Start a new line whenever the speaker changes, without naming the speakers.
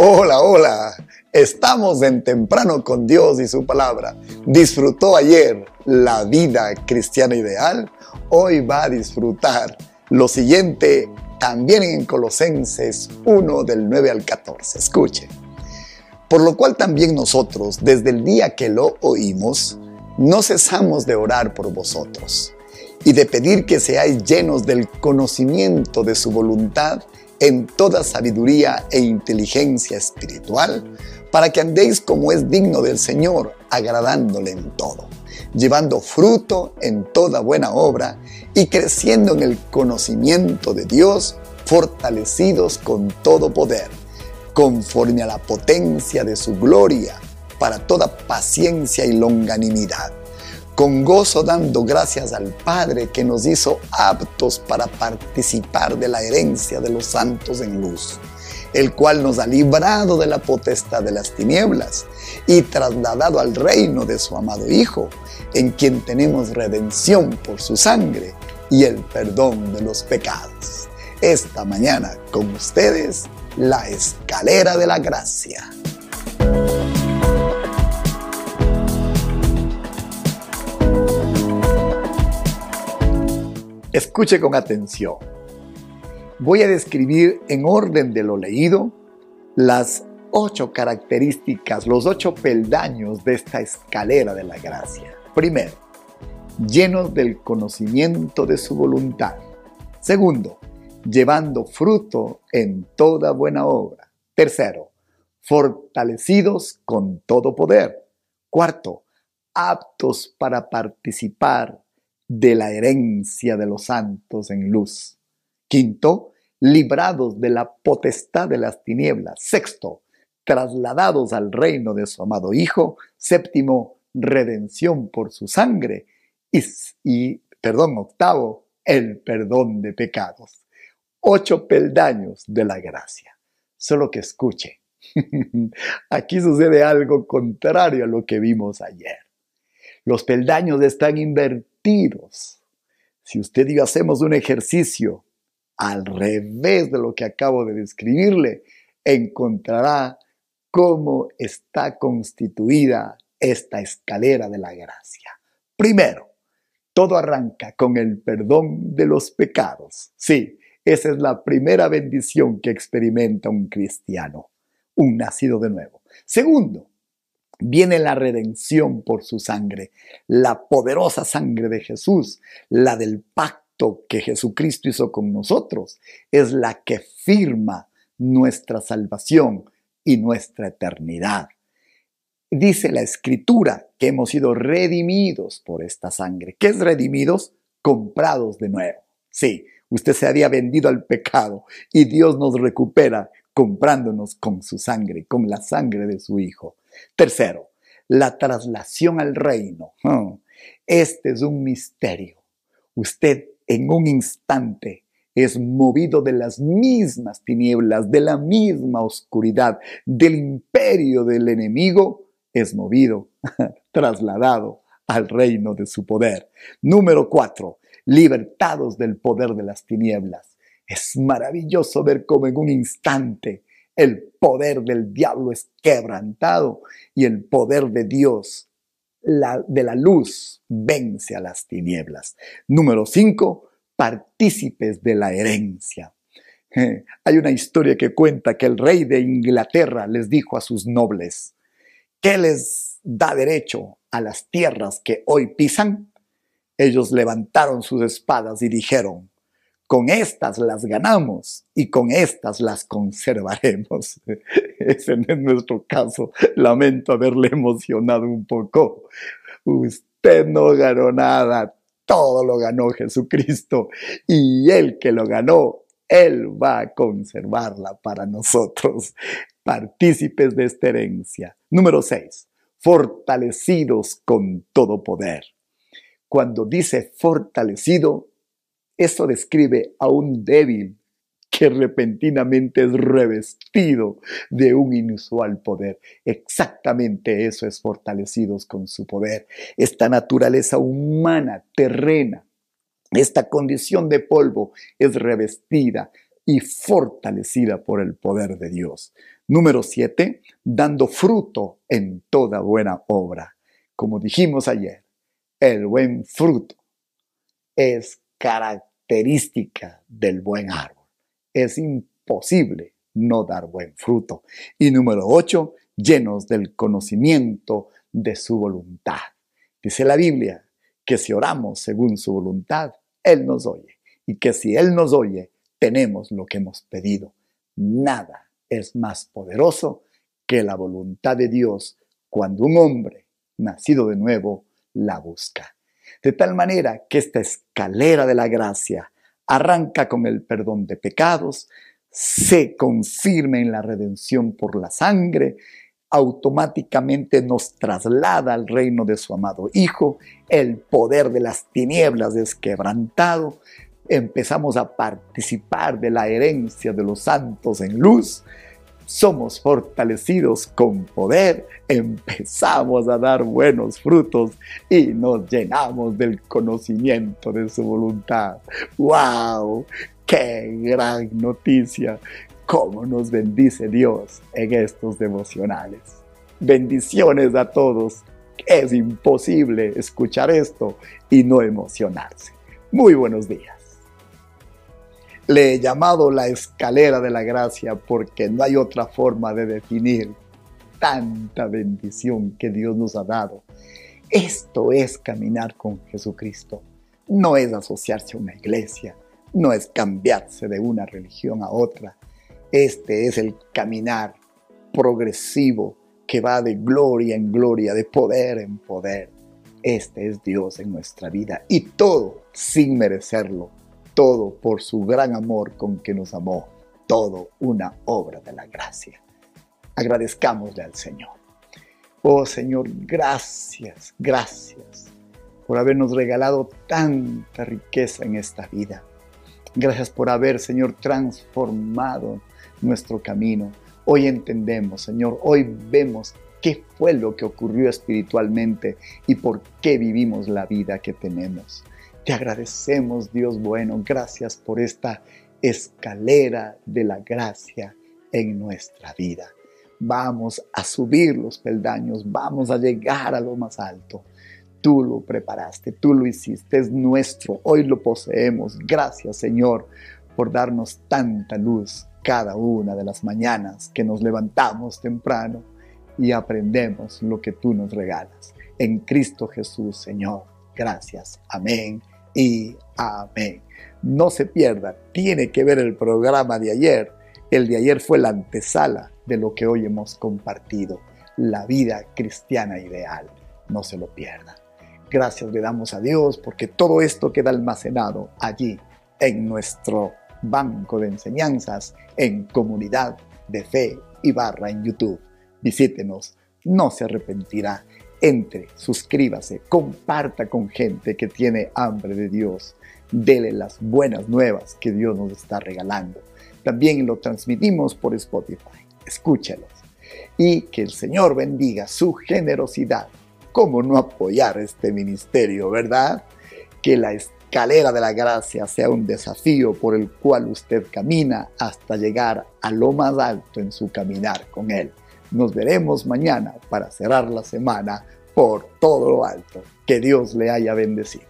Hola, hola. Estamos en temprano con Dios y su palabra. ¿Disfrutó ayer la vida cristiana ideal? Hoy va a disfrutar lo siguiente también en Colosenses 1 del 9 al 14. Escuche. Por lo cual también nosotros, desde el día que lo oímos, no cesamos de orar por vosotros y de pedir que seáis llenos del conocimiento de su voluntad en toda sabiduría e inteligencia espiritual, para que andéis como es digno del Señor, agradándole en todo, llevando fruto en toda buena obra y creciendo en el conocimiento de Dios, fortalecidos con todo poder, conforme a la potencia de su gloria, para toda paciencia y longanimidad con gozo dando gracias al Padre que nos hizo aptos para participar de la herencia de los santos en luz, el cual nos ha librado de la potestad de las tinieblas y trasladado al reino de su amado Hijo, en quien tenemos redención por su sangre y el perdón de los pecados. Esta mañana con ustedes, la escalera de la gracia. Escuche con atención. Voy a describir en orden de lo leído las ocho características, los ocho peldaños de esta escalera de la gracia. Primero, llenos del conocimiento de su voluntad. Segundo, llevando fruto en toda buena obra. Tercero, fortalecidos con todo poder. Cuarto, aptos para participar de la herencia de los santos en luz. Quinto, librados de la potestad de las tinieblas. Sexto, trasladados al reino de su amado Hijo. Séptimo, redención por su sangre. Y, perdón, octavo, el perdón de pecados. Ocho peldaños de la gracia. Solo que escuche. Aquí sucede algo contrario a lo que vimos ayer. Los peldaños están invertidos si usted y yo hacemos un ejercicio al revés de lo que acabo de describirle, encontrará cómo está constituida esta escalera de la gracia. Primero, todo arranca con el perdón de los pecados. Sí, esa es la primera bendición que experimenta un cristiano, un nacido de nuevo. Segundo, viene la redención por su sangre, la poderosa sangre de Jesús, la del pacto que Jesucristo hizo con nosotros, es la que firma nuestra salvación y nuestra eternidad. Dice la escritura que hemos sido redimidos por esta sangre. ¿Qué es redimidos? Comprados de nuevo. Sí, usted se había vendido al pecado y Dios nos recupera comprándonos con su sangre, con la sangre de su Hijo. Tercero, la traslación al reino. Hmm. Este es un misterio. Usted en un instante es movido de las mismas tinieblas, de la misma oscuridad, del imperio del enemigo, es movido, trasladado al reino de su poder. Número cuatro, libertados del poder de las tinieblas. Es maravilloso ver cómo en un instante el poder del diablo es quebrantado y el poder de Dios, la, de la luz, vence a las tinieblas. Número 5, partícipes de la herencia. Hay una historia que cuenta que el rey de Inglaterra les dijo a sus nobles, ¿qué les da derecho a las tierras que hoy pisan? Ellos levantaron sus espadas y dijeron, con estas las ganamos y con estas las conservaremos. Ese no es nuestro caso. Lamento haberle emocionado un poco. Usted no ganó nada, todo lo ganó Jesucristo y el que lo ganó, Él va a conservarla para nosotros, partícipes de esta herencia. Número 6. Fortalecidos con todo poder. Cuando dice fortalecido, esto describe a un débil que repentinamente es revestido de un inusual poder. Exactamente eso es fortalecidos con su poder. Esta naturaleza humana, terrena, esta condición de polvo es revestida y fortalecida por el poder de Dios. Número siete, dando fruto en toda buena obra. Como dijimos ayer, el buen fruto es característica del buen árbol. Es imposible no dar buen fruto. Y número ocho, llenos del conocimiento de su voluntad. Dice la Biblia que si oramos según su voluntad, Él nos oye. Y que si Él nos oye, tenemos lo que hemos pedido. Nada es más poderoso que la voluntad de Dios cuando un hombre, nacido de nuevo, la busca. De tal manera que esta escalera de la gracia arranca con el perdón de pecados, se confirma en la redención por la sangre, automáticamente nos traslada al reino de su amado Hijo, el poder de las tinieblas es quebrantado, empezamos a participar de la herencia de los santos en luz, somos fortalecidos con poder, empezamos a dar buenos frutos y nos llenamos del conocimiento de su voluntad. ¡Wow! ¡Qué gran noticia! ¿Cómo nos bendice Dios en estos devocionales? Bendiciones a todos. Es imposible escuchar esto y no emocionarse. Muy buenos días. Le he llamado la escalera de la gracia porque no hay otra forma de definir tanta bendición que Dios nos ha dado. Esto es caminar con Jesucristo. No es asociarse a una iglesia, no es cambiarse de una religión a otra. Este es el caminar progresivo que va de gloria en gloria, de poder en poder. Este es Dios en nuestra vida y todo sin merecerlo todo por su gran amor con que nos amó, todo una obra de la gracia. Agradezcámosle al Señor. Oh Señor, gracias, gracias por habernos regalado tanta riqueza en esta vida. Gracias por haber, Señor, transformado nuestro camino. Hoy entendemos, Señor, hoy vemos qué fue lo que ocurrió espiritualmente y por qué vivimos la vida que tenemos. Te agradecemos, Dios bueno, gracias por esta escalera de la gracia en nuestra vida. Vamos a subir los peldaños, vamos a llegar a lo más alto. Tú lo preparaste, tú lo hiciste, es nuestro, hoy lo poseemos. Gracias Señor por darnos tanta luz cada una de las mañanas que nos levantamos temprano y aprendemos lo que tú nos regalas. En Cristo Jesús, Señor. Gracias. Amén y amén. No se pierda, tiene que ver el programa de ayer. El de ayer fue la antesala de lo que hoy hemos compartido, la vida cristiana ideal. No se lo pierda. Gracias le damos a Dios porque todo esto queda almacenado allí en nuestro banco de enseñanzas en comunidad de fe y barra en YouTube. Visítenos, no se arrepentirá entre, suscríbase, comparta con gente que tiene hambre de Dios. Dele las buenas nuevas que Dios nos está regalando. También lo transmitimos por Spotify. Escúchelos. Y que el Señor bendiga su generosidad. ¿Cómo no apoyar este ministerio, verdad? Que la escalera de la gracia sea un desafío por el cual usted camina hasta llegar a lo más alto en su caminar con Él. Nos veremos mañana para cerrar la semana por todo lo alto. Que Dios le haya bendecido.